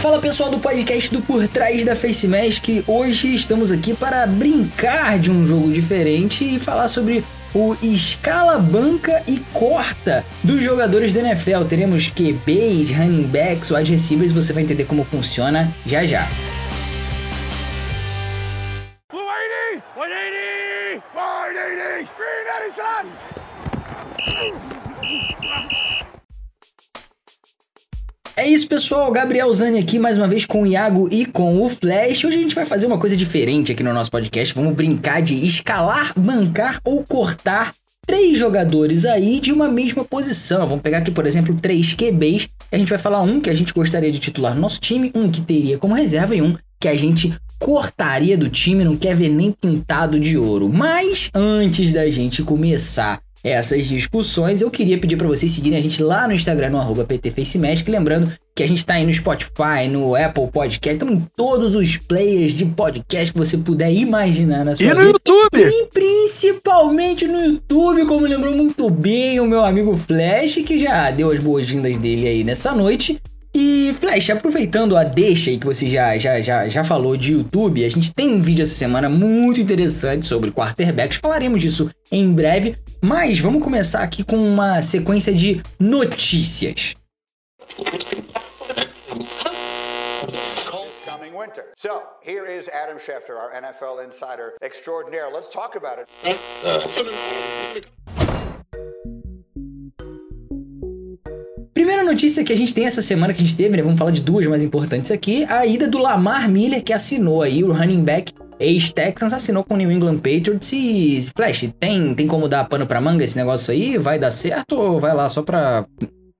Fala pessoal do podcast do Por Trás da Face Mask. Hoje estamos aqui para brincar de um jogo diferente e falar sobre o escala, banca e corta dos jogadores da NFL. Teremos QBs, running backs, wide receivers. Você vai entender como funciona já já. É isso, pessoal. Gabriel Zani aqui mais uma vez com o Iago e com o Flash. Hoje a gente vai fazer uma coisa diferente aqui no nosso podcast. Vamos brincar de escalar, bancar ou cortar três jogadores aí de uma mesma posição. Vamos pegar aqui, por exemplo, três QBs. A gente vai falar um que a gente gostaria de titular no nosso time, um que teria como reserva e um que a gente cortaria do time, não quer ver nem pintado de ouro. Mas antes da gente começar essas discussões, eu queria pedir para vocês seguirem a gente lá no Instagram, no PTFaceMagic, lembrando que a gente tá aí no Spotify, no Apple Podcast, estamos em todos os players de podcast que você puder imaginar na sua E no vida. YouTube! E principalmente no YouTube, como lembrou muito bem o meu amigo Flash, que já deu as boas-vindas dele aí nessa noite. E Flash, aproveitando a deixa aí que você já, já, já, já falou de YouTube, a gente tem um vídeo essa semana muito interessante sobre quarterbacks, falaremos disso em breve, mas vamos começar aqui com uma sequência de notícias. winter. So here is Adam Schefter, our NFL insider extraordinaire. Let's talk about it. Primeira notícia que a gente tem essa semana que a gente teve, né? Vamos falar de duas mais importantes aqui. A ida do Lamar Miller, que assinou aí, o running back ex-Texans, assinou com o New England Patriots e... Flash, tem, tem como dar pano pra manga esse negócio aí? Vai dar certo ou vai lá só pra,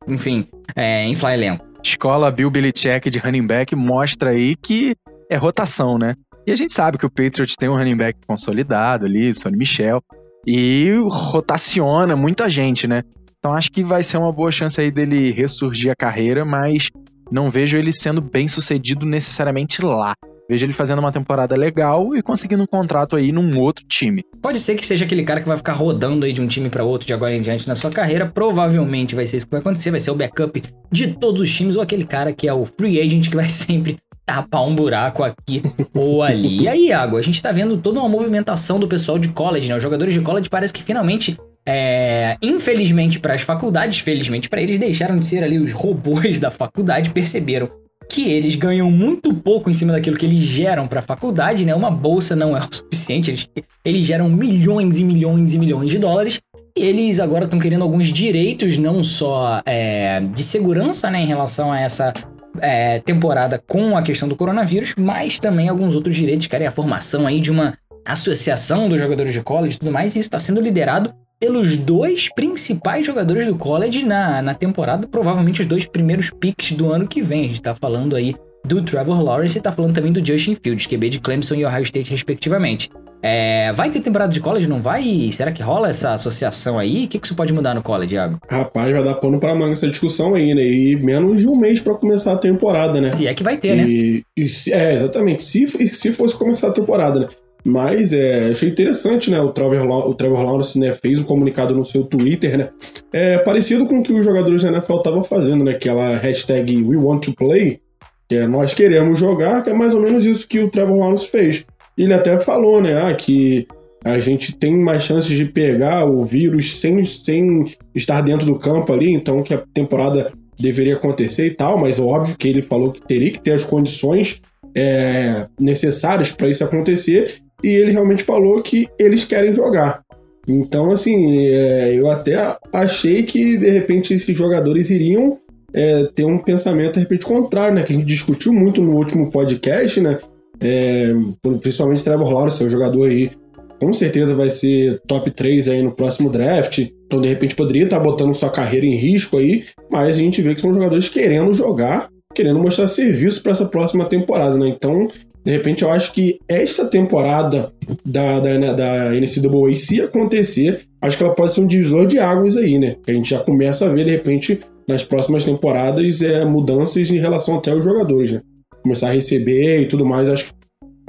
enfim, é, inflar elenco? Escola Bill Belichick de running back mostra aí que é rotação, né? E a gente sabe que o Patriots tem um running back consolidado ali, Sonny Michel, e rotaciona muita gente, né? Então acho que vai ser uma boa chance aí dele ressurgir a carreira, mas não vejo ele sendo bem sucedido necessariamente lá. Vejo ele fazendo uma temporada legal e conseguindo um contrato aí num outro time. Pode ser que seja aquele cara que vai ficar rodando aí de um time pra outro de agora em diante na sua carreira. Provavelmente vai ser isso que vai acontecer, vai ser o backup de todos os times ou aquele cara que é o free agent que vai sempre tapar um buraco aqui ou ali. E aí, Iago, a gente tá vendo toda uma movimentação do pessoal de college, né? Os jogadores de college parece que finalmente é, infelizmente para as faculdades, felizmente para eles, deixaram de ser ali os robôs da faculdade, perceberam que eles ganham muito pouco em cima daquilo que eles geram para a faculdade, né? Uma bolsa não é o suficiente, eles, eles geram milhões e milhões e milhões de dólares. E eles agora estão querendo alguns direitos, não só é, de segurança, né, em relação a essa é, temporada com a questão do coronavírus, mas também alguns outros direitos, querem a formação aí de uma associação dos jogadores de college e tudo mais, e isso está sendo liderado pelos dois principais jogadores do college na, na temporada, provavelmente os dois primeiros picks do ano que vem. A gente tá falando aí do Trevor Lawrence e tá falando também do Justin Fields, QB de Clemson e Ohio State, respectivamente. É, vai ter temporada de college, não vai? Será que rola essa associação aí? O que, que isso pode mudar no college, Thiago? Rapaz, vai dar pano pra manga essa discussão aí, né? E menos de um mês pra começar a temporada, né? Se é que vai ter, né? E, e se- é, exatamente. Se, se fosse começar a temporada, né? Mas é, achei interessante, né? O Trevor, o Trevor Lawrence né, fez um comunicado no seu Twitter, né? É parecido com o que os jogadores da NFL estavam fazendo, né? Aquela hashtag We Want to Play, que é nós queremos jogar, que é mais ou menos isso que o Trevor Lawrence fez. Ele até falou, né? Ah, que a gente tem mais chances de pegar o vírus sem, sem estar dentro do campo ali, então que a temporada deveria acontecer e tal, mas óbvio que ele falou que teria que ter as condições é, necessárias para isso acontecer, e ele realmente falou que eles querem jogar. Então, assim, é, eu até achei que de repente esses jogadores iriam é, ter um pensamento de repente contrário, né? Que a gente discutiu muito no último podcast, né? É, principalmente Trevor Lawrence, é um jogador aí com certeza vai ser top 3 aí no próximo draft. Então, de repente, poderia estar botando sua carreira em risco aí, mas a gente vê que são jogadores querendo jogar, querendo mostrar serviço para essa próxima temporada, né? Então, de repente, eu acho que esta temporada da, da, da NCAA, se acontecer, acho que ela pode ser um divisor de águas aí, né? A gente já começa a ver, de repente, nas próximas temporadas, é, mudanças em relação até aos jogadores, né? Começar a receber e tudo mais, acho que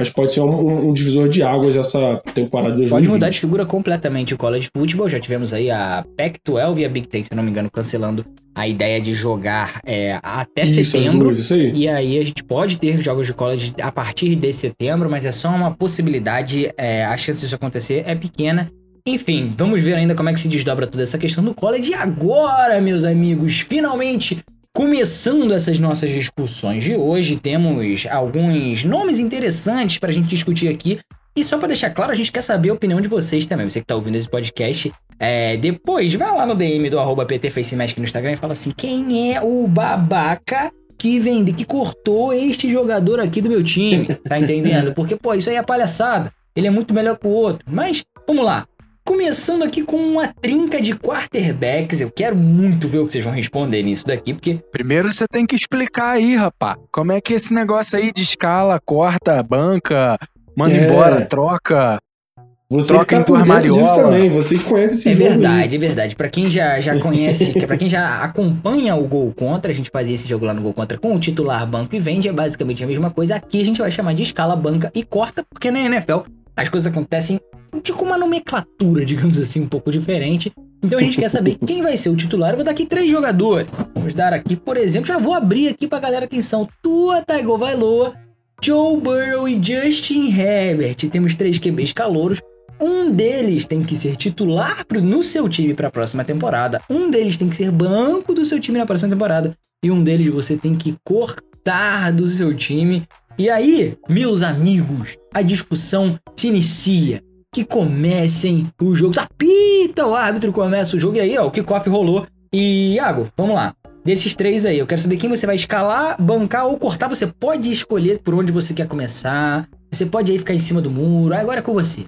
Mas pode ser um, um- divisor de águas essa temporada de 2020. Pode mudar de figura completamente o college football. Já tivemos aí a Pac-12 e a Big Ten, se não me engano, cancelando a ideia de jogar é, até Isso, setembro. duas, isso aí. E aí a gente pode ter jogos de college a partir de setembro, mas é só uma possibilidade. é, a chance disso acontecer é pequena. Enfim, vamos ver ainda como é que se desdobra toda essa questão do college. E agora, meus amigos, finalmente começando essas nossas discussões de hoje, temos alguns nomes interessantes pra gente discutir aqui. E só pra deixar claro, a gente quer saber a opinião de vocês também. Você que tá ouvindo esse podcast, é, depois vai lá no DM do arroba PTFaceMagic no Instagram e fala assim: quem é o babaca que vende, que cortou este jogador aqui do meu time? Tá entendendo? Porque, pô, isso aí é palhaçada. Ele é muito melhor que o outro. Mas, vamos lá. Começando aqui com uma trinca de quarterbacks. Eu quero muito ver o que vocês vão responder nisso daqui, porque Primeiro você tem que explicar aí, rapá. Como é que é esse negócio aí de escala, corta, banca, manda É. embora, troca. Você troca tá em por dentro armariola. disso também, você que conhece esse É jogo. aí. verdade, é verdade. Pra quem já, já conhece, pra quem já acompanha o Gol Contra, a gente fazia esse jogo lá no Gol Contra com o titular banco e vende, é basicamente a mesma coisa. Aqui a gente vai chamar de escala banca e corta, porque na NFL as coisas acontecem com uma nomenclatura, digamos assim, um pouco diferente. Então a gente quer saber quem vai ser o titular. Eu vou dar aqui três jogadores. Vamos dar aqui, por exemplo, já vou abrir aqui pra galera quem são. Tua Tagovailoa, Joe Burrow e Justin Herbert. Temos três QBs calouros. Um deles tem que ser titular no seu time para a próxima temporada. Um deles tem que ser banco do seu time na próxima temporada. E um deles você tem que cortar do seu time. E aí, meus amigos, a discussão se inicia. Que comecem os jogos. Apita o árbitro, começa o jogo. E aí, ó, o kickoff rolou. E, Iago, vamos lá. Desses três aí, eu quero saber quem você vai escalar, bancar ou cortar. Você pode escolher por onde você quer começar. Você pode aí ficar em cima do muro. Agora é com você.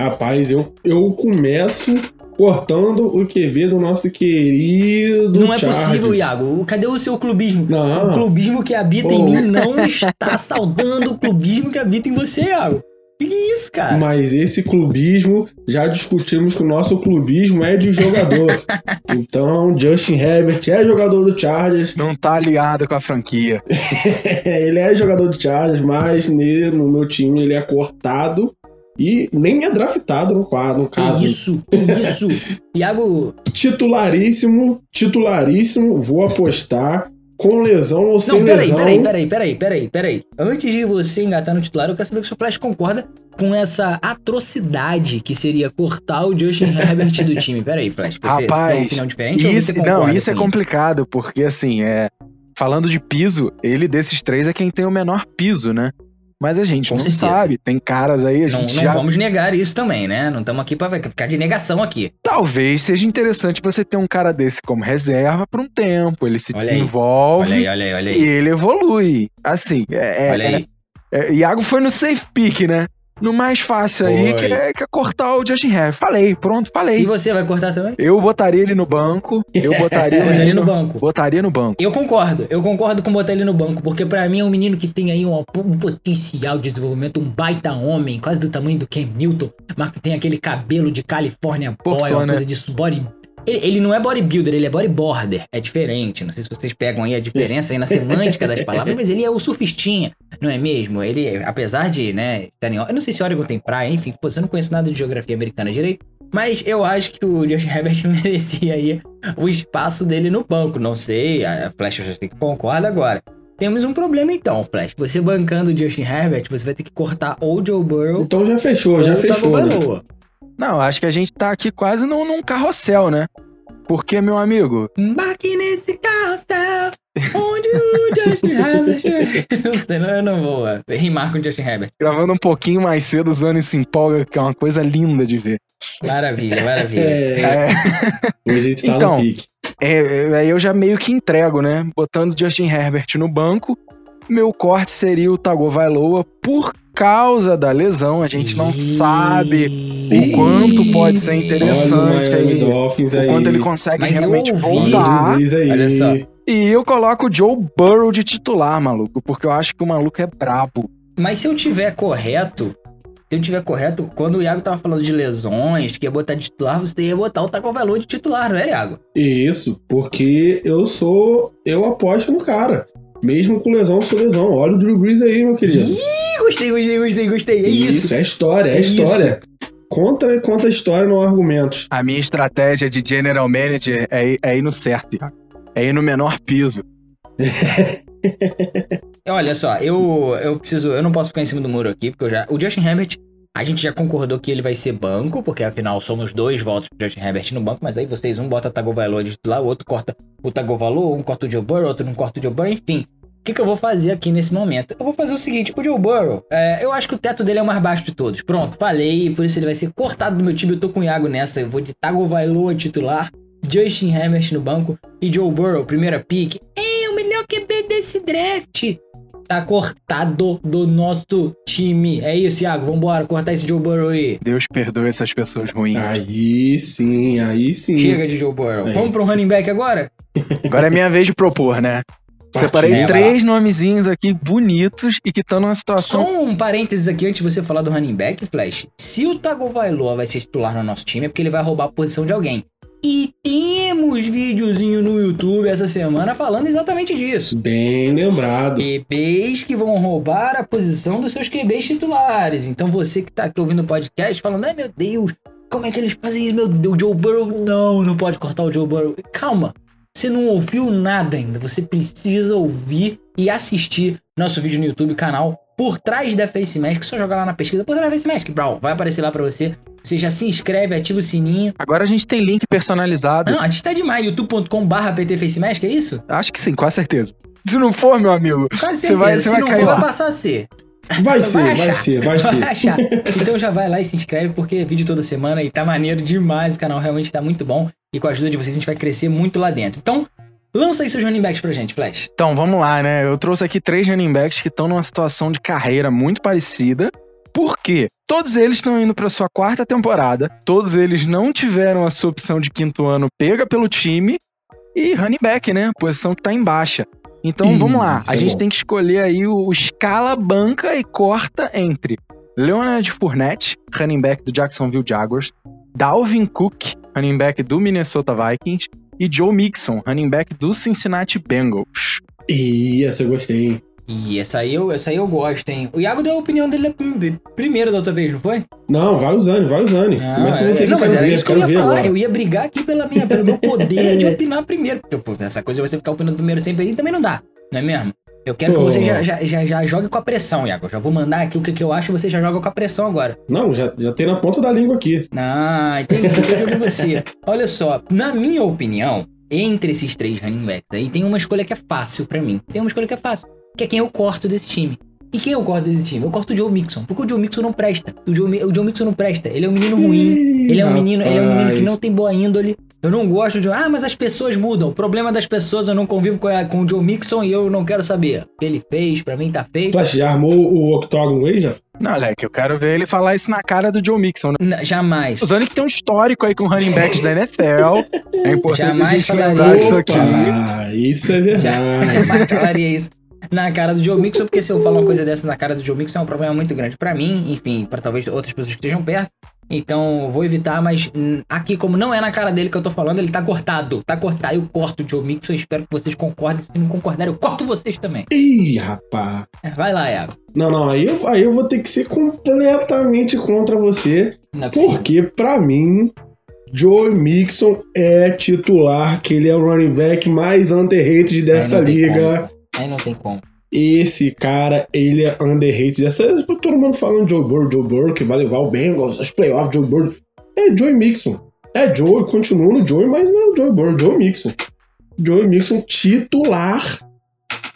Rapaz, eu, eu começo cortando o QB do nosso querido não é Chargers. possível, Iago. Cadê o seu clubismo? Não. O clubismo que habita Pô. em mim não está saudando o clubismo que habita em você, Iago. Que isso, cara? Mas esse clubismo, já discutimos que o nosso clubismo é de jogador. então, Justin Herbert é jogador do Chargers. Não tá aliado com a franquia. ele é jogador do Chargers, mas ne- no meu time ele é cortado e nem é draftado no quadro, no Que caso. isso, que isso. Iago, Titularíssimo, titularíssimo, vou apostar com lesão ou sem não, peraí, lesão. peraí, peraí, peraí, peraí, peraí. Antes de você engatar no titular, eu quero saber se o Flash concorda com essa atrocidade que seria cortar o Justin Herbert do time. Peraí, Flash, você, você tem uma Rapaz, opinião diferente ou Isso, você não, isso é com complicado, porque assim, é. Falando de piso, ele desses três é quem tem o menor piso, né? Mas a gente Com não certeza. sabe. Tem caras aí, a Não, gente não já. vamos negar isso também, né? Não estamos aqui pra ficar de negação aqui. Talvez seja interessante você ter um cara desse como reserva por um tempo. Ele se Olha aí. desenvolve Olha aí, olha aí, olha e aí. ele evolui. Assim, é, Olha é- aí. é- Iago foi no safe pick, né? No mais fácil aí, que é, que é cortar o Justin Herbert. Falei, pronto, E falei. você vai cortar também? Eu botaria ele no banco. Eu botaria Botar ele ele no banco. Botaria no banco. Eu concordo, eu concordo com botar ele no banco, porque pra mim é um menino que tem aí um, um potencial de desenvolvimento, um baita homem, quase do tamanho do Cam Newton, mas que tem aquele cabelo de California Boy, Postou, uma né? coisa disso, body... Ele, ele não é bodybuilder, ele é bodyboarder, é diferente, não sei se vocês pegam aí a diferença aí na semântica das palavras, mas ele é o surfistinha, não é mesmo? Ele, apesar de, né, em- eu não sei se Oregon tem praia, enfim, pô, eu não conheço nada de geografia americana direito, mas eu acho que o Josh Herbert merecia aí o espaço dele no banco. Não sei, a Flash já sei que concorda agora. Temos um problema então, Flash. Você bancando o Justin Herbert, você vai ter que cortar ou Joe Burrow Então já fechou, já ou fechou. Né? Não, acho que a gente tá aqui quase num, num carrossel, né? Porque, meu amigo, Embarque nesse carrossel, onde o Justin Herbert... não sei, não, eu não vou uh, rimar com o Justin Herbert. gravando um pouquinho mais cedo, o Zone se empolga, que é uma coisa linda de ver. Maravilha, maravilha. É, É, hoje a gente tá Então, no pique. é, é, aí eu já meio que entrego, né? Botando Justin Herbert no banco, meu corte seria o Tagovailoa por causa da lesão. A gente não sabe o quanto pode ser interessante Olha aí. O aí. quanto ele consegue Mas realmente ouvi- Olha o voltar. Drew Brees aí. Olha só. E eu coloco o Joe Burrow de titular, maluco, porque eu acho que o maluco é brabo. Mas se eu tiver correto, se eu tiver correto, quando o Iago tava falando de lesões, que ia botar de titular, você ia botar o Tagovailoa de titular, não é, Iago? Isso, porque eu sou. Eu aposto no cara. Mesmo com lesão, sou lesão. Olha o Drew Brees aí, meu querido. Ih, Ih, gostei, gostei, gostei, gostei. É isso. é história, é, É história. Conta, conta a história, não argumentos. A minha estratégia de general manager é, ir- é ir no certo. É ir no menor piso. Olha só, eu, eu preciso. Eu não posso ficar em cima do muro aqui, porque eu já. O Justin Herbert, a gente já concordou que ele vai ser banco, porque afinal somos dois votos pro Justin Herbert no banco, mas aí vocês, um bota Tagovailoa de titular, o outro corta o Tagovailoa, um corta o Joe Burrow, outro não corta o Joe Burrow, enfim. O que, que eu vou fazer aqui nesse momento? Eu vou fazer o seguinte, o Joe Burrow, é, eu acho que o teto dele é o mais baixo de todos. Pronto, falei, por isso ele vai ser cortado do meu time, eu tô com o Iago nessa, eu vou de Tagovailoa titular, Justin Herbert no banco e Joe Burrow, primeira pick. É o melhor QB desse draft tá cortado do nosso time. É isso, Iago. Vambora, cortar esse Joe Burrow aí. Deus perdoe essas pessoas ruins. Aí sim, aí sim. Chega de Joe Burrow. Aí. Vamos pro running back agora? Agora é minha vez de propor, né? Separei três nomezinhos aqui bonitos e que estão numa situação. Só um parênteses aqui antes de você falar do running back, Flash. Se o Tagovailoa vai ser titular no nosso time, é porque ele vai roubar a posição de alguém. E temos videozinho no YouTube essa semana falando exatamente disso. Bem lembrado. QBs que vão roubar a posição dos seus QBs titulares. Então você que tá aqui ouvindo o podcast falando, ai meu Deus, como é que eles fazem isso? Meu Deus, o Joe Burrow, não, não pode cortar o Joe Burrow. Calma, você não ouviu nada ainda. Você precisa ouvir e assistir nosso vídeo no YouTube, canal Por Trás da Face Mask. Só jogar lá na pesquisa Por Trás da Face Mask, bro. Vai aparecer lá pra você. Você já se inscreve, ativa o sininho. Agora a gente tem link personalizado. Não, a gente tá demais. youtube.com/barra ptfacemask, é isso? Acho que sim, com certeza. Se não for, meu amigo, Quase você vai, certeza. você Se vai não cair for, vai lá. passar a ser. Vai ser, vai ser, vai ser. achar. Então já vai lá e se inscreve, porque é vídeo toda semana e tá maneiro demais. O canal realmente tá muito bom. E com a ajuda de vocês a gente vai crescer muito lá dentro. Então, lança aí seus running backs pra gente, Flash. Então, vamos lá, né? Eu trouxe aqui três running backs que estão numa situação de carreira muito parecida. Por quê? Todos eles estão indo para sua quarta temporada. Todos eles não tiveram a sua opção de quinto ano pega pelo time. E running back, né? Posição que tá em baixa. Então, Ih, vamos lá. A é gente bom. tem que escolher aí o escala, banca e corta entre Leonard Fournette, running back do Jacksonville Jaguars, Dalvin Cook, running back do Minnesota Vikings, e Joe Mixon, running back do Cincinnati Bengals. Ih, essa eu gostei, hein? E essa aí eu, essa aí eu gosto, hein? O Iago deu a opinião dele prim- primeiro da outra vez, não foi? Não, vai usando, vai usando. Não, Começa é- você que não mas era ver, isso que eu ia falar. agora. Eu ia brigar aqui pela minha, pelo meu poder de opinar primeiro. Porque, pô, essa coisa de você ficar opinando primeiro sempre aí também não dá, não é mesmo? Eu quero que você já, já, já, já jogue com a pressão, Iago. Eu já vou mandar aqui o que, que eu acho e você já joga com a pressão agora. Não, já, já tem na ponta da língua aqui. Ah, entendi. Eu você. Olha só, na minha opinião, entre esses três running backs aí, tem uma escolha que é fácil pra mim. Tem uma escolha que é fácil, que é quem eu corto desse time. E quem eu corto desse time? Eu corto o Joe Mixon, porque o Joe Mixon não presta. O Joe, o Joe Mixon não presta. Ele é um menino ruim. Ele é um menino, ele é um menino que não tem boa índole. Eu não gosto de. Ah, mas as pessoas mudam. O problema das pessoas, eu não convivo com, a- com o Joe Mixon e eu não quero saber. O que ele fez, pra mim tá feito. Flash, já armou o octógono aí já? Não, Alec, eu quero ver ele falar isso na cara do Joe Mixon. né? N- jamais. O Zonic tem um histórico aí com running backs da NFL. É importante Jamais a gente falaria lembrar disso isso, aqui. Ah, isso é verdade. Jamais falaria isso na cara do Joe Mixon, porque se eu falar uma coisa dessa na cara do Joe Mixon é um problema muito grande pra mim, enfim, pra talvez outras pessoas que estejam perto. Então, vou evitar, mas hum, aqui, como não é na cara dele que eu tô falando, ele tá cortado. Tá cortado. Eu corto o Joe Mixon. Espero que vocês concordem. Se não concordarem, eu corto vocês também. Ih, rapaz. É, Vai lá, Iago. Não, não, aí eu, aí eu vou ter que ser completamente contra você. É. Porque, pra mim, Joe Mixon é titular, que ele é o running back mais underrated dessa liga. Aí não tem como. Esse cara, ele é underrated dessa. Todo mundo falando Joe Burrow, Joe Burrow, que vai levar o Bengals, os playoffs, Joe Burrow. É Joe Mixon. É Joe, continua no Joe, mas não é o Joe Burrow, Joe Mixon. Joe Mixon titular.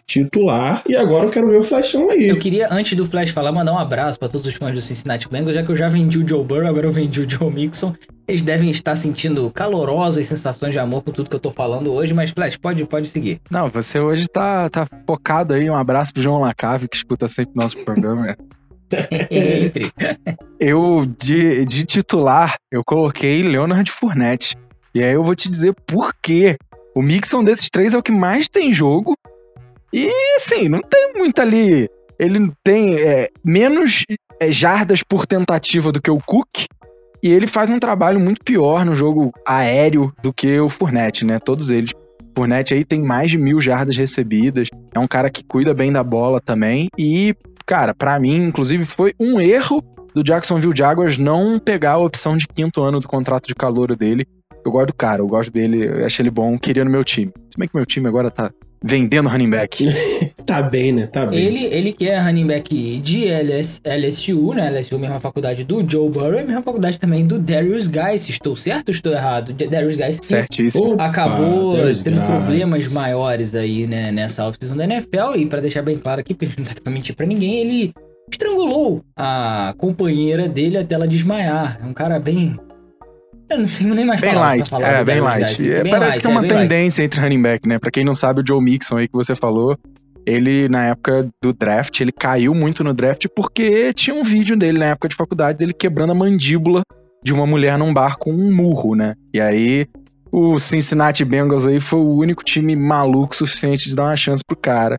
Titular. E agora eu quero ver o flashão aí. Eu queria, antes do Flash falar, mandar um abraço pra todos os fãs do Cincinnati Bengals, já que eu já vendi o Joe Burrow, agora eu vendi o Joe Mixon. Eles devem estar sentindo calorosas sensações de amor por tudo que eu tô falando hoje, mas Flash, pode, pode seguir. Não, você hoje tá, tá focado aí. Um abraço pro João Lacave, que escuta sempre nosso programa. Sempre. Eu, de, de titular, eu coloquei Leonard Fournette. E aí eu vou te dizer por quê. O Mixon desses três é o que mais tem jogo. E, assim, não tem muito ali. Ele tem é, menos é, jardas por tentativa do que o Cook. E ele faz um trabalho muito pior no jogo aéreo do que o Fournette, né? Todos eles. Fournette aí tem mais de mil jardas recebidas. É um cara que cuida bem da bola também. E, cara, pra mim, inclusive, foi um erro do Jacksonville Jaguars não pegar a opção de quinto ano do contrato de calor dele. Eu gosto do cara, eu gosto dele, eu acho ele bom, queria no meu time. Se bem que meu time agora tá vendendo running back. tá bem, né? Tá bem. Ele, ele que é running back de LS, LSU, né? LSU, mesma faculdade do Joe Burrow, mesma faculdade também do Darius Guys. Estou certo ou estou errado? Darius Guys Certíssimo. Opa, acabou Darius tendo Guys. problemas maiores aí, né? Nessa off-season da NFL. E pra deixar bem claro aqui, porque a gente não tá aqui pra mentir pra ninguém, ele estrangulou a companheira dele até ela desmaiar. É um cara bem... Eu não tenho nem mais Bem light, falar é, bem light. É, Bem parece light, que é uma bem light. tendência entre running back, né? Pra quem não sabe, o Joe Mixon aí que você falou, ele, na época do draft, ele caiu muito no draft porque tinha um vídeo dele na época de faculdade dele quebrando a mandíbula de uma mulher num bar com um murro, né? E aí o Cincinnati Bengals aí foi o único time maluco suficiente de dar uma chance pro cara,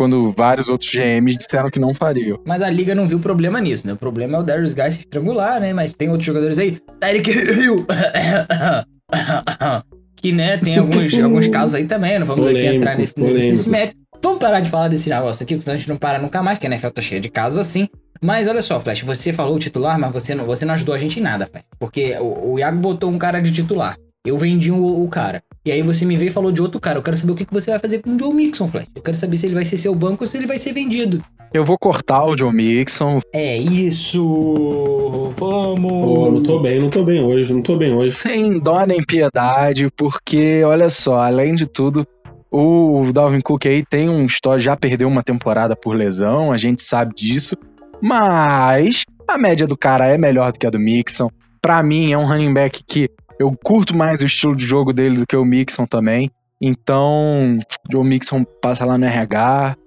quando vários outros GMs disseram que não fariam. Mas a liga não viu problema nisso, né? O problema é o Darius Guy se estrangular, né? Mas tem outros jogadores aí. Tyreek Hill. que, né, tem alguns, alguns casos aí também. Não vamos aqui Polêmico, entrar nesse, polêmico. nesse mérito. Vamos parar de falar desse negócio aqui, porque senão a gente não para nunca mais, porque a NFL tá cheia de casos assim. Mas olha só, Flash, você falou o titular, mas você não, você não ajudou a gente em nada, Flash. Porque o, o Iago botou um cara de titular. Eu vendi o, o cara. E aí você me veio e falou de outro cara. Eu quero saber o que, que você vai fazer com o Joe Mixon, Flash. Eu quero saber se ele vai ser seu banco ou se ele vai ser vendido. Eu vou cortar o Joe Mixon, É isso! Vamos! Pô, não tô bem, não tô bem hoje, não tô bem hoje. sem dó nem piedade, porque, olha só, além de tudo, o Dalvin Cook aí tem um histórico, já perdeu uma temporada por lesão, a gente sabe disso, mas a média do cara é melhor do que a do Mixon. Pra mim, é um running back que eu curto mais o estilo de jogo dele do que o Mixon também. Então, o Mixon passa lá no RH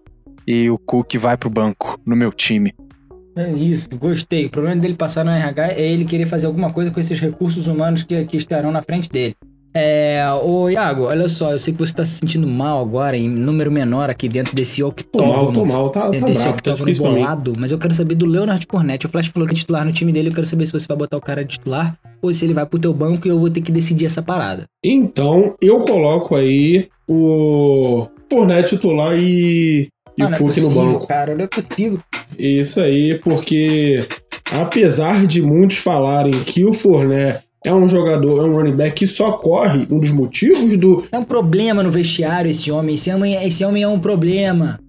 e o Cook vai pro banco, no meu time. É isso, gostei. O problema dele passar no RH é ele querer fazer alguma coisa com esses recursos humanos que, que estarão na frente dele. É, ô Iago, olha só, eu sei que você tá se sentindo mal agora, em número menor aqui dentro desse Tô octógono. mal, tô mal, tá, tá desse bravo, tá octógono mim. bolado, mas eu quero saber do Leonard Fournette. O Flash falou que é titular no time dele, eu quero saber se você vai botar o cara de titular ou se ele vai pro teu banco e eu vou ter que decidir essa parada. Então, eu coloco aí o Fournette titular e, e Ah, o é Cook no possível, banco. cara, não é possível. Isso aí, porque apesar de muitos falarem que o Fournette é um jogador, é um running back que só corre, um dos motivos do, É um problema no vestiário esse homem, esse homem, esse homem é um problema.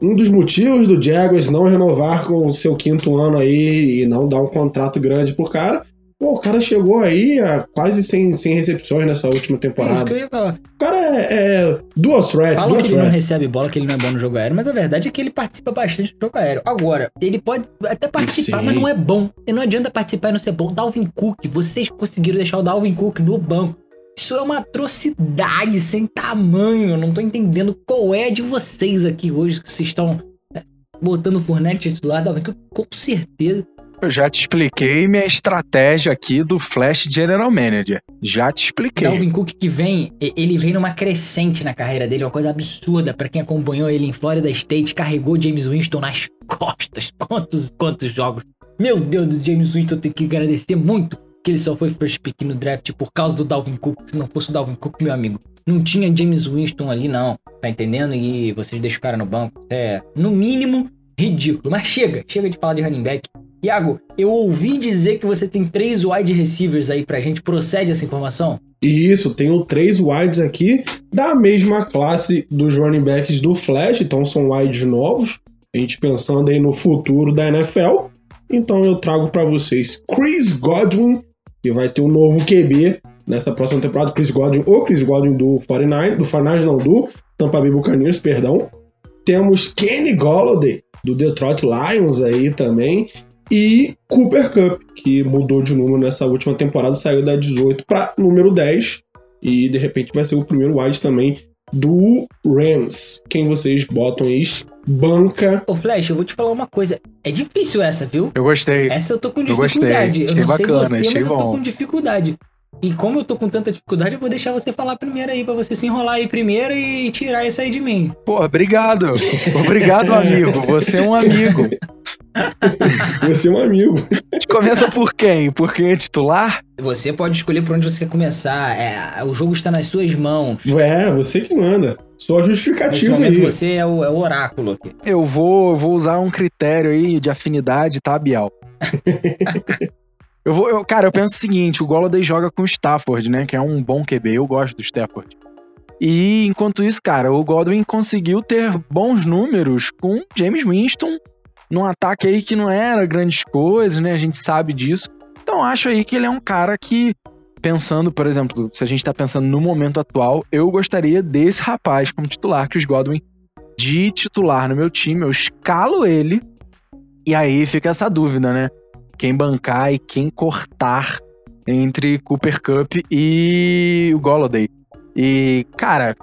um dos motivos do Jaguars não renovar com o seu quinto ano aí e não dar um contrato grande pro cara. Pô, o cara chegou aí a quase 100, 100 recepções nessa última É isso que temporada. eu ia falar. O cara é, é duas threats, duas que ele não recebe bola, que ele não é bom no jogo aéreo, mas a verdade é que ele participa bastante do jogo aéreo. Agora, ele pode até participar, Sim. mas não é bom. E não adianta participar e não ser bom. Dalvin Cook, vocês conseguiram deixar o Dalvin Cook no banco. Isso é uma atrocidade sem tamanho. Eu não tô entendendo qual é a de vocês aqui hoje que vocês estão é, botando o Fournette titular. Dalvin Cook, com certeza. Eu já te expliquei minha estratégia aqui do Flash General Manager. Já te expliquei. Dalvin Cook que vem, ele vem numa crescente na carreira dele, uma coisa absurda pra quem acompanhou ele em Florida State, carregou James Winston nas costas. Quantos, quantos jogos. Meu Deus, do James Winston tem que agradecer muito que ele só foi first pick no draft por causa do Dalvin Cook. Se não fosse o Dalvin Cook, meu amigo, não tinha James Winston ali não, tá entendendo? E vocês deixam o cara no banco. É, no mínimo, ridículo. Mas chega, chega de falar de running back. Iago, eu ouvi dizer que você tem três wide receivers aí pra gente. Procede essa informação? Isso, tenho três wides aqui da mesma classe dos running backs do Flash, então são wides novos. A gente pensando aí no futuro da NFL. Então eu trago para vocês Chris Godwin, que vai ter um novo QB nessa próxima temporada. Chris Godwin, ou Chris Godwin do 49, do 49 não, do Tampa Bay Buccaneers, perdão. Temos Kenny Golladay, do Detroit Lions aí também. E Cooper Cup, que mudou de número nessa última temporada, saiu da 18 para número 10. E de repente vai ser o primeiro wide também do Rams. Quem vocês botam aí? Banca. Ô Flash, eu vou te falar uma coisa. É difícil essa, viu? Eu gostei. Essa eu tô com Eu gostei, dificuldade. Eu, achei não sei bacana, você, achei mas eu tô bom. com dificuldade. E como eu tô com tanta dificuldade, eu vou deixar você falar primeiro aí, pra você se enrolar aí primeiro e tirar isso aí de mim. Pô, obrigado. Obrigado, amigo. Você é um amigo. Você é um amigo. Começa por quem? Por quem é titular? Você pode escolher por onde você quer começar. É, o jogo está nas suas mãos. É, você que manda. Só Nesse justificativa momento aí. você é o, é o oráculo aqui. Eu vou, vou usar um critério aí de afinidade, tá, Bial? eu vou, eu- cara, eu penso o seguinte: o Golladay joga com o Stafford, né? Que é um bom QB. Eu gosto do Stafford. E enquanto isso, cara, o Godwin conseguiu ter bons números com James Winston num ataque aí que não era grandes coisas, né? A gente sabe disso. Então acho aí que ele é um cara que, pensando, por exemplo, se a gente tá pensando no momento atual, eu gostaria desse rapaz como titular, Chris Godwin, de titular no meu time, eu escalo ele. E aí fica essa dúvida, né? Quem bancar e quem cortar entre Cooper Cup e o Golladay. E, cara,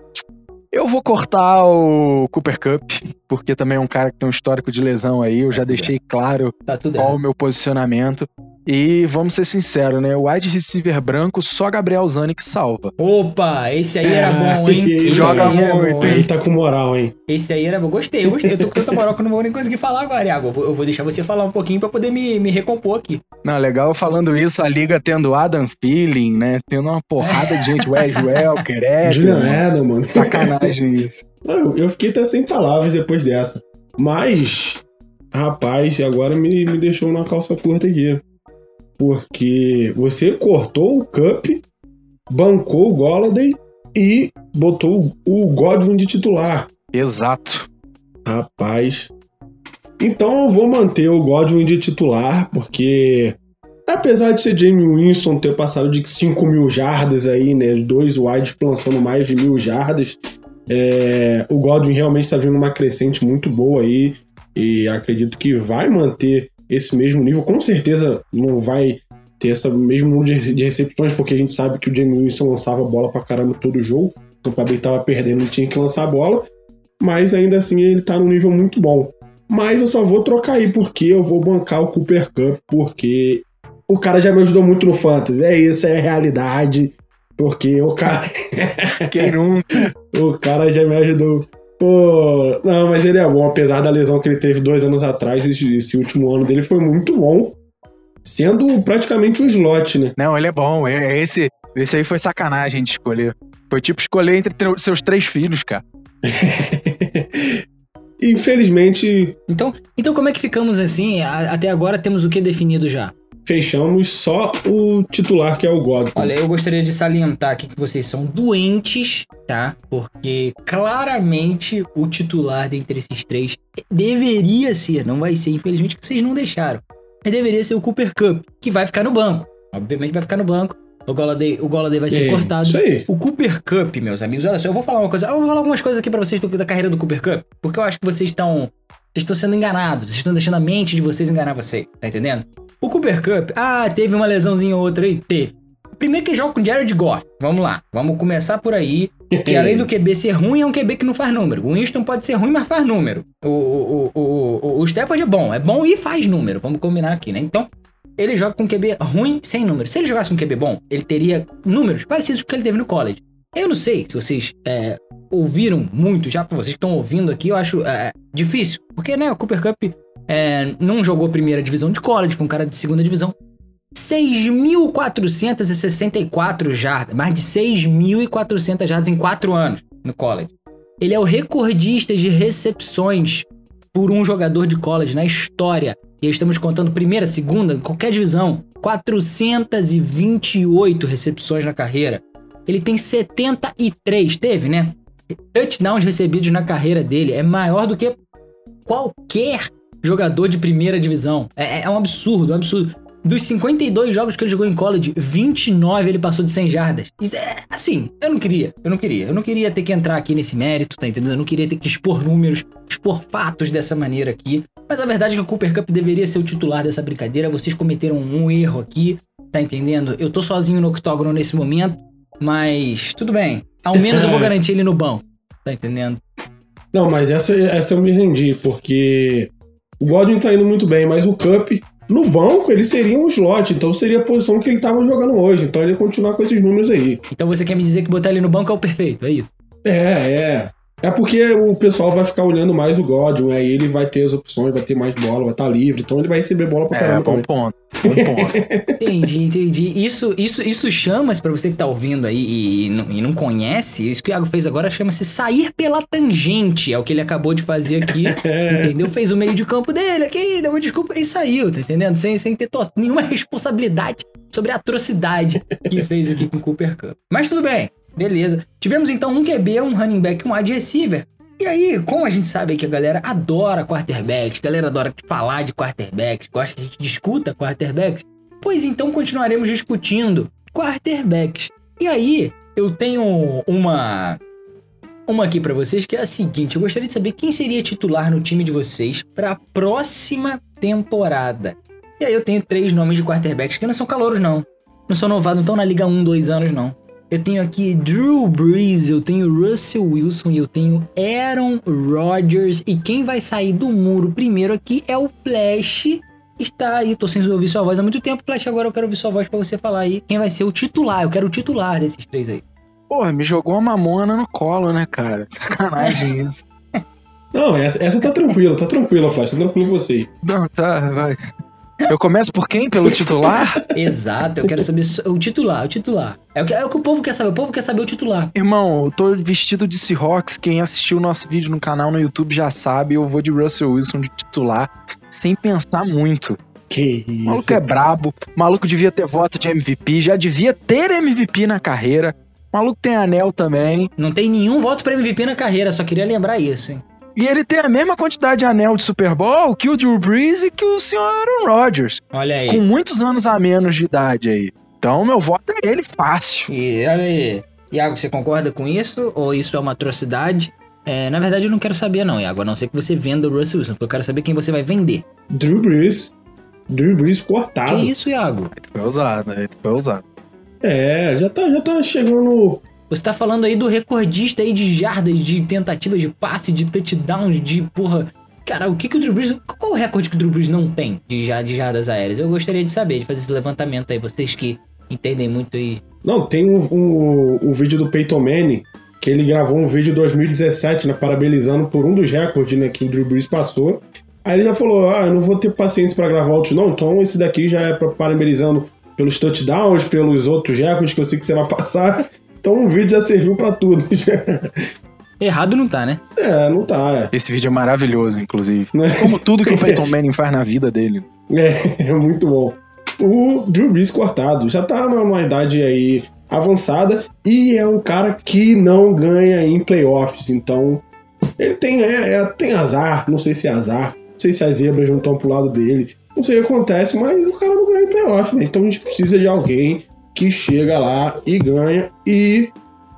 eu vou cortar o Cooper Cup, porque também é um cara que tem um histórico de lesão aí, eu já deixei claro Tá qual o meu posicionamento. E vamos ser sinceros, né? O wide receiver branco, só Gabriel Zanik salva. Opa, esse aí era Ah, bom, hein? que Esse joga muito, bom, hein? Ele tá com moral, hein? Esse aí era bom. Gostei, eu gostei. Eu tô com tanta moral que eu não vou nem conseguir falar agora, Iago. Eu vou, eu vou deixar você falar um pouquinho pra poder me, me recompor aqui. Não, legal falando isso, a liga tendo Adam Feeling, né? Tendo uma porrada de gente, Wes Welker, Julian Edelman. Edel, mano. Sacanagem isso. Não, eu fiquei até sem palavras depois dessa. Mas, rapaz, agora me, me deixou na calça curta aqui. Porque você cortou o Cup, bancou o Golladay e botou o Godwin de titular. Exato. Rapaz. Então eu vou manter o Godwin de titular, porque apesar de ser Jamie Winston ter passado de 5 mil jardas aí, né? Os dois wides lançando mais de mil jardas. é, o Godwin realmente está vindo uma crescente muito boa aí. E acredito que vai manter esse mesmo nível. Com certeza não vai ter esse mesmo número de de recepções, porque a gente sabe que o Jamie Winston lançava bola pra caramba todo jogo. Então o Pablo tava perdendo e tinha que lançar a bola mas ainda assim ele tá num nível muito bom. Mas eu só vou trocar aí porque eu vou bancar o Cooper Cup, porque o cara já me ajudou muito no Fantasy. É isso, é a realidade. Porque o cara, Quem nunca? o cara já me ajudou. Pô, não, mas ele é bom, apesar da lesão que ele teve dois anos atrás, esse, esse último ano dele foi muito bom. Sendo praticamente um slot, né? Não, ele é bom. é- é Esse, esse aí foi sacanagem de escolher. Foi tipo escolher entre tre- seus três filhos, cara. Infelizmente, Então, então como é que ficamos assim? A- até agora temos o que definido já? Fechamos só o titular, que é o Godwin. Olha, eu gostaria de salientar aqui que vocês são doentes, tá? Porque claramente o titular dentre esses três deveria ser, não vai ser, infelizmente, que vocês não deixaram. Mas deveria ser o Cooper Cup, que vai ficar no banco. Obviamente vai ficar no banco. O Golladay, o Golladay vai ser É, cortado. Isso aí. O Cooper Cup, meus amigos, olha só, eu vou falar uma coisa. Eu vou falar algumas coisas aqui pra vocês do- da carreira do Cooper Cup, porque eu acho que vocês estão. Vocês estão sendo enganados, vocês estão deixando a mente de vocês enganar vocês, tá entendendo? Cooper Cup, ah, teve uma lesãozinha ou outra aí? Teve. Primeiro que joga com Jared Goff. Vamos lá, vamos começar por aí. Que além do QB ser ruim, é um QB que não faz número. O Winston pode ser ruim, mas faz número. O, o, o, o, o Stafford é bom, é bom e faz número. Vamos combinar aqui, né? Então, ele joga com QB ruim sem número. Se ele jogasse com QB bom, ele teria números parecidos com o que ele teve no college. Eu não sei se vocês é, ouviram muito já, vocês que estão ouvindo aqui, eu acho é, difícil. Porque, né, o Cooper Cup é, não jogou primeira divisão de college, foi um cara de segunda divisão. 6.464 jardas, mais de 6.400 jardas em 4 anos no college. Ele é o recordista de recepções por um jogador de college na história. E aí estamos contando primeira, segunda, qualquer divisão. 428 recepções na carreira. Ele tem 73, teve, né? Touchdowns recebidos na carreira dele é maior do que qualquer jogador de primeira divisão. É, é um absurdo, é um absurdo. Dos 52 jogos que ele jogou em college, 29 ele passou de 100 jardas. Isso é, assim, eu não queria, eu não queria. Eu não queria ter que entrar aqui nesse mérito, tá entendendo? Eu não queria ter que expor números, expor fatos dessa maneira aqui. Mas a verdade é que o Cooper Cup deveria ser o titular dessa brincadeira. Vocês cometeram um erro aqui, tá entendendo? Eu tô sozinho no octógono nesse momento, mas tudo bem. Ao menos eu vou garantir ele no banco, tá entendendo? Não, mas essa, essa eu me rendi, porque o Godwin tá indo muito bem, mas o Cup, no banco, ele seria um slot, então seria a posição que ele tava jogando hoje. Então ele ia continuar com esses números aí. Então você quer me dizer que botar ele no banco é o perfeito, é isso? É, é. É porque o pessoal vai ficar olhando mais o Godwin, aí ele vai ter as opções, vai ter mais bola, vai estar livre, então ele vai receber bola pra É, caramba bom também. ponto. Bom ponto. Entendi, entendi. Isso, isso, isso chama-se, pra você que tá ouvindo aí e, e não- e não conhece, isso que o Iago fez agora chama-se sair pela tangente. É o que ele acabou de fazer aqui. entendeu? Fez o meio de campo dele aqui, deu uma desculpa e saiu, tá entendendo? Sem, sem ter nenhuma responsabilidade sobre a atrocidade que fez aqui com o Cooper Cup. Mas tudo bem, beleza. Tivemos então um QB, um running back, um wide receiver. E aí, como a gente sabe que a galera adora quarterbacks, a galera adora falar de quarterbacks, gosta que a gente discuta quarterbacks, pois então continuaremos discutindo quarterbacks. E aí, eu tenho uma uma aqui pra vocês que é a seguinte, eu gostaria de saber quem seria titular no time de vocês para a próxima temporada. E aí eu tenho três nomes de quarterbacks que não são calouros não. Não são novados, não estão na liga 1, 2 anos não. Eu tenho aqui Drew Brees, eu tenho Russell Wilson e eu tenho Aaron Rodgers. E quem vai sair do muro primeiro aqui é o Flash. Está aí, tô sem ouvir sua voz há muito tempo, Flash. Agora eu quero ouvir sua voz pra você falar aí quem vai ser o titular. Eu quero o titular desses três aí. Porra, me jogou uma mamona no colo, né, cara? Sacanagem isso. Não, essa, essa tá tranquila, tá tranquila, Flash, tá tranquilo com você. Não, tá, vai. Eu começo por quem? Pelo titular? Exato, eu quero saber o titular, o titular. É o, que, é o que o povo quer saber, o povo quer saber o titular. Irmão, eu tô vestido de Seahawks. Quem assistiu o nosso vídeo no canal no YouTube já sabe. Eu vou de Russell Wilson de titular, sem pensar muito. Que O maluco isso. é brabo. O maluco devia ter voto de MVP. Já devia ter MVP na carreira. O maluco tem anel também. Não tem nenhum voto pra MVP na carreira, só queria lembrar isso, hein? E ele tem a mesma quantidade de anel de Super Bowl que o Drew Brees e que o senhor Aaron Rodgers. Olha aí. Com muitos anos a menos de idade aí. Então, meu voto é ele fácil. E olha aí. Iago, você concorda com isso? Ou isso é uma atrocidade? É, na verdade, eu não quero saber, não, Iago. A não ser que você venda o Russell Wilson, porque eu quero saber quem você vai vender. Drew Brees. Drew Brees Que cortado. isso, Iago? Foi ousado, né? Foi ousado. É, já tá, já tá chegando. Você tá falando aí do recordista aí de jardas, de tentativas de passe, de touchdowns, de porra. Cara, o que que o Drew Brees. Qual o recorde que o Drew Brees não tem de, de jardas aéreas? Eu gostaria de saber, de fazer esse levantamento aí. Vocês que entendem muito aí. Não, tem o vídeo do Peyton Manning, que ele gravou um vídeo em 2017, né, parabenizando por um dos recordes, né, que o Drew Brees passou. Aí ele já falou, ah, eu não vou ter paciência pra gravar outros não, então esse daqui já é parabenizando pelos touchdowns, pelos outros recordes que eu sei que você vai passar. Então o vídeo já serviu pra tudo. Errado não tá, né? é, não tá, Esse vídeo é maravilhoso, inclusive. é. Como tudo que o Peyton Manning faz na vida dele. É, é muito bom. O Drew Brees cortado já tá numa idade aí avançada e é um cara que não ganha em playoffs, então ele tem, é, é- tem azar, não sei se é azar, não sei se as zebras não estão pro lado dele, não sei o que acontece, mas o cara não ganha em playoff, né? então a gente precisa de alguém que chega lá e ganha e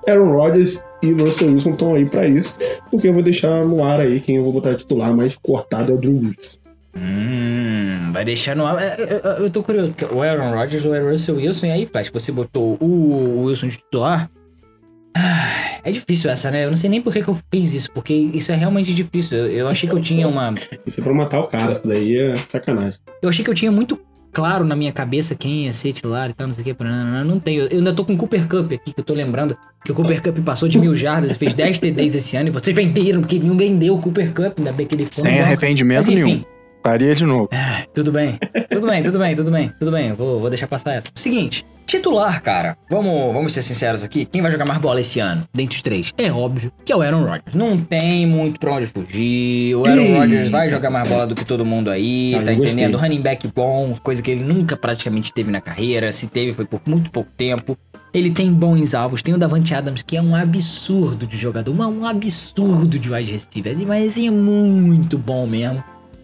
Aaron Rodgers e Russell Wilson estão aí pra isso, porque eu vou deixar no ar aí quem eu vou botar titular, mas cortado é o Drew Brees. Hum, vai deixar no ar. É, é, é, Eu tô curioso. O Aaron Rodgers ou o Russell Wilson, e aí, Flash, você botou o Wilson de titular? Ah, É difícil essa, né? Eu não sei nem por que, que eu fiz isso, porque isso é realmente difícil. Eu, eu achei que eu tinha uma. Isso é pra matar o cara, isso daí é sacanagem. Eu achei que eu tinha muito claro na minha cabeça quem ia ser titular e tal, não sei o que. Não, não tenho. Eu ainda tô com o Cooper Cup aqui, que eu tô lembrando que o Cooper Cup passou de mil jardas, fez 10 TDs esse ano, e vocês venderam, porque nenhum vendeu o Cooper Cup, ainda bem que ele foi. Sem banco. arrependimento Mas, nenhum. Faria de novo. Tudo bem. Tudo bem, tudo bem, tudo bem, tudo bem. Vou, vou deixar passar essa. Seguinte, titular, cara. Vamos, vamos ser sinceros aqui. Quem vai jogar mais bola esse ano, dentre os três? É óbvio que é o Aaron Rodgers. Não tem muito pra onde fugir. O Aaron Ih. Rodgers vai jogar mais bola do que todo mundo aí, Ah, tá eu gostei. entendendo? Running back bom, coisa que ele nunca praticamente teve na carreira. Se teve, foi por muito pouco tempo. Ele tem bons alvos. Tem o Davante Adams, que é um absurdo de jogador. Um absurdo de wide receiver. Mas é muito bom mesmo.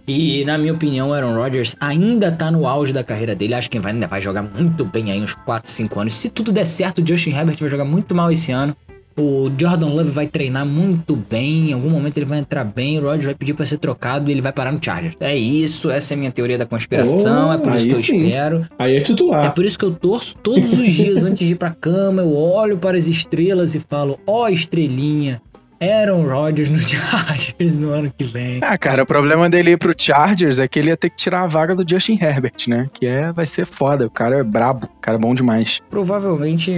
E, na minha opinião, o Aaron Rodgers ainda tá no auge da carreira dele. Acho que ainda vai jogar muito bem aí uns 4, 5 anos. Se tudo der certo, o Justin Herbert vai jogar muito mal esse ano. O Jordan Love vai treinar muito bem. Em algum momento ele vai entrar bem. O Rodgers vai pedir pra ser trocado e ele vai parar no Chargers. É isso. Essa é a minha teoria da conspiração. Oh, é por isso que eu sim. espero. Aí é É titular. por isso que eu torço todos os dias antes de ir pra cama. Eu olho para as estrelas e falo: Ó, estrelinha. Aaron Rodgers no Chargers no ano que vem. Ah, cara, o problema dele ir pro Chargers é que ele ia ter que tirar a vaga do Justin Herbert, né? Que é, vai ser foda. O cara é brabo, o cara é bom demais. Provavelmente.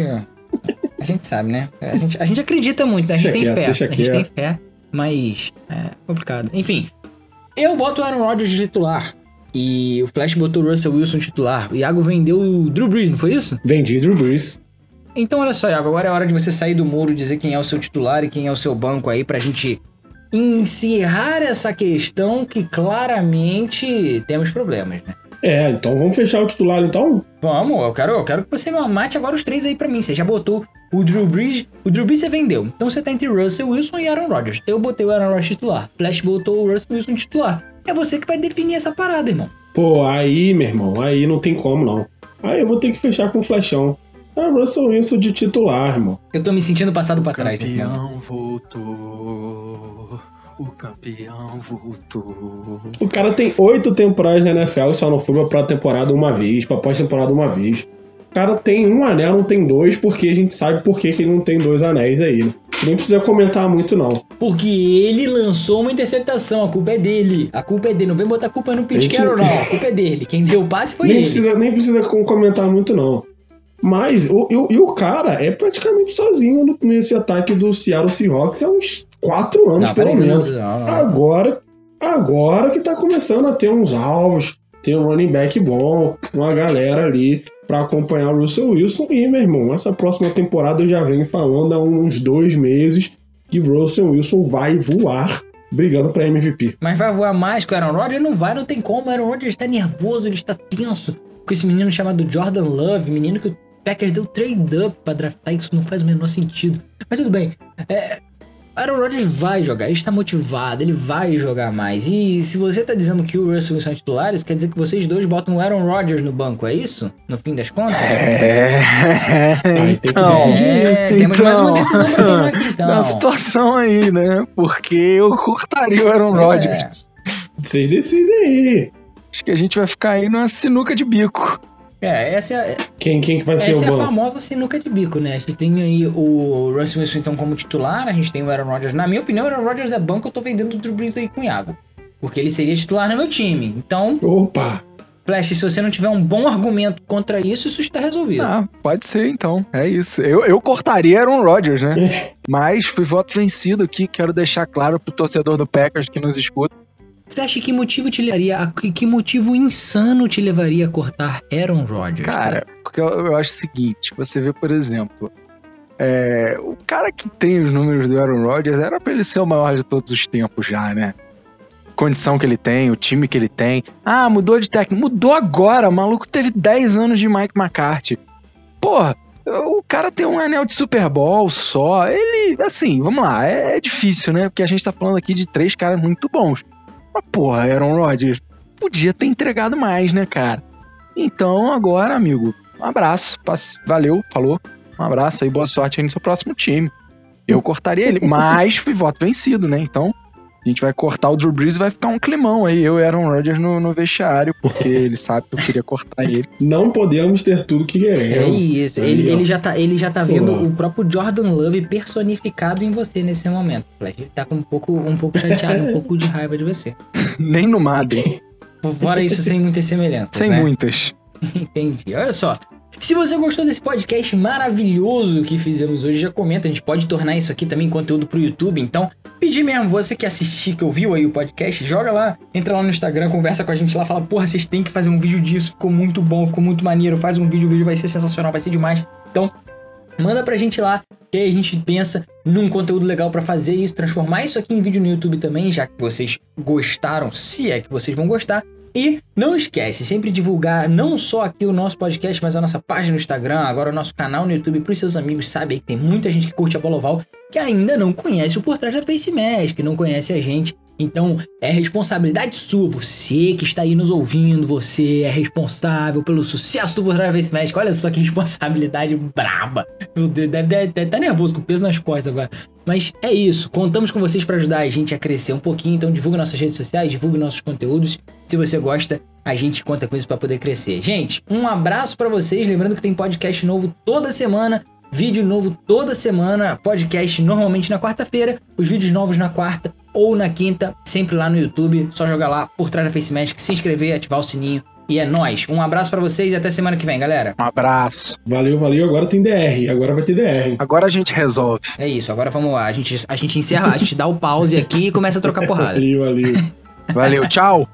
A gente sabe, né? A gente, a gente acredita muito, né? A gente Deixa tem quieto, fé. deixa A gente tem fé. Mas é complicado. Enfim, eu boto o Aaron Rodgers de titular. E o Flash botou o Russell Wilson titular. O Iago vendeu o Drew Brees, não foi isso? Vendi Drew Brees. Então olha só, Iago, agora é hora de você sair do muro, dizer quem é o seu titular e quem é o seu banco aí pra gente encerrar essa questão que claramente temos problemas, né? É, então vamos fechar o titular então? Vamos, eu quero, eu quero que você mate agora os três aí pra mim. Você já botou o Drew Brees, o Drew Brees você vendeu. Então você tá entre Russell Wilson e Aaron Rodgers. Eu botei o Aaron Rodgers titular. Flash botou o Russell Wilson titular. É você que vai definir essa parada, irmão. Pô, aí, meu irmão, aí não tem como não. Aí eu vou ter que fechar com o Flashão. É Russell Wilson de titular, irmão. Eu tô me sentindo passado pra trás. Campeão voltou. O campeão voltou. O cara tem oito temporadas na NFL e só não foi pra temporada uma vez, pra pós-temporada uma vez. O cara tem um anel, não tem dois, porque a gente sabe por que, que ele não tem dois anéis aí, né? Nem precisa comentar muito, não. Porque ele lançou uma interceptação, a culpa é dele. A culpa é dele. Não vem botar a culpa no Pete Gente- Carroll, não. A culpa é dele. Quem deu o passe foi Nem ele. precisa, nem precisa com- comentar muito, não. Mas, o, e o- cara é praticamente sozinho no- nesse ataque do Seattle Seahawks há uns quatro anos, Não, pelo menos. não, não. Agora, agora que tá começando a ter uns alvos, ter um running back bom, uma galera ali pra acompanhar o Russell Wilson. E, meu irmão, essa próxima temporada eu já venho falando há uns dois meses que o Russell Wilson vai voar brigando pra MVP. Mas vai voar mais que o Aaron Rodgers? Não vai, não tem como. O Aaron Rodgers tá nervoso, ele está tenso. Com esse menino chamado Jordan Love, menino que Packers deu trade up pra draftar, isso não faz o menor sentido. Mas tudo bem. É, Aaron Rodgers vai jogar, ele está motivado, ele vai jogar mais. E se você tá dizendo que o Russell Wilson é titular, isso quer dizer que vocês dois botam o Aaron Rodgers no banco, é isso? No fim das contas? É. Aí tem que então, decidir. É, temos mais uma decisão pra tomar aqui, então. Na situação aí, né? Porque eu cortaria o Aaron É. Rodgers. Vocês decidem aí. Acho que a gente vai ficar aí numa sinuca de bico. É, essa é, a- Quem, quem que vai ser Essa o é a banco? famosa sinuca de bico, né? A gente tem aí o Russell Wilson então como titular, a gente tem o Aaron Rodgers. Na minha opinião, o Aaron Rodgers é banco, eu tô vendendo o Drew Brees aí com o Iago. Porque ele seria titular no meu time. Então, Opa! Flash, se você não tiver um bom argumento contra isso, isso está resolvido. Ah, pode ser então. É isso. Eu, eu cortaria Aaron Rodgers, né? Mas fui voto vencido aqui. Quero deixar claro pro torcedor do Packers que nos escuta. Flash, que motivo te levaria, a- que motivo insano te levaria a cortar Aaron Rodgers? Cara, porque eu, eu acho o seguinte: você vê, por exemplo, é, o cara que tem os números do Aaron Rodgers era pra ele ser o maior de todos os tempos já, né? Condição que ele tem, o time que ele tem. Ah, mudou de técnico. Mudou agora. O maluco teve 10 anos de Mike McCarthy. Porra, o cara tem um anel de Super Bowl só. Ele, assim, vamos lá, é, é difícil, né? Porque a gente tá falando aqui de três caras muito bons. Mas, porra, Aaron Rodgers podia ter entregado mais, né, cara? Então, agora, amigo, um abraço. Valeu, falou. Um abraço aí, boa sorte aí no seu próximo time. Eu cortaria ele, mas fui voto vencido, né? Então, a gente vai cortar o Drew Brees e vai ficar um climão aí, eu e Aaron Rodgers no, no vestiário, porque ele sabe que eu queria cortar ele. Não podemos ter tudo que É queremos. isso, Aí, ele, ó. ele já tá, ele já tá vendo Pô. o próprio Jordan Love personificado em você nesse momento. Ele tá com um pouco, um pouco chateado, um pouco de raiva de você. Nem no Madden, Fora isso, sem muitas semelhanças. sem né? muitas. Entendi. Olha só. Se você gostou desse podcast maravilhoso que fizemos hoje, já comenta. A gente pode tornar isso aqui também conteúdo pro YouTube. Então, pedir mesmo, você que assistiu, que ouviu aí o podcast, joga lá, entra lá no Instagram, conversa com a gente lá, fala, porra, vocês têm que fazer um vídeo disso, ficou muito bom, ficou muito maneiro, faz um vídeo, o vídeo vai ser sensacional, vai ser demais. Então, manda pra gente lá, que aí a gente pensa num conteúdo legal pra fazer isso, transformar isso aqui em vídeo no YouTube também, já que vocês gostaram, se é que vocês vão gostar. E não esquece, sempre divulgar não só aqui o nosso podcast, mas a nossa página no Instagram, agora o nosso canal no YouTube para os seus amigos. Sabe que tem muita gente que curte a Bola Oval que ainda não conhece o Por Trás da Face Mask, que não conhece a gente. Então é responsabilidade sua, você que está aí nos ouvindo, você é responsável pelo sucesso do Por Trás da Face Mask. Olha só que responsabilidade braba. Meu Deus, deve estar tá nervoso com o peso nas costas agora. Mas é isso, contamos com vocês para ajudar a gente a crescer um pouquinho. Então divulga nossas redes sociais, divulga nossos conteúdos. Se você gosta, a gente conta com isso para poder crescer. Gente, um abraço para vocês. Lembrando que tem podcast novo toda semana, vídeo novo toda semana, podcast normalmente na quarta-feira, os vídeos novos na quarta ou na quinta, sempre lá no YouTube. Só jogar lá por trás da Face Magic, se inscrever, ativar o sininho E é nóis. Um abraço pra vocês e até semana que vem, galera. Um abraço. Valeu, valeu. Agora tem DR. Agora vai ter DR. Agora a gente resolve. É isso, agora vamos lá. A gente, a gente encerra, a gente dá o pause aqui e começa a trocar porrada. Valeu, valeu. Valeu, tchau.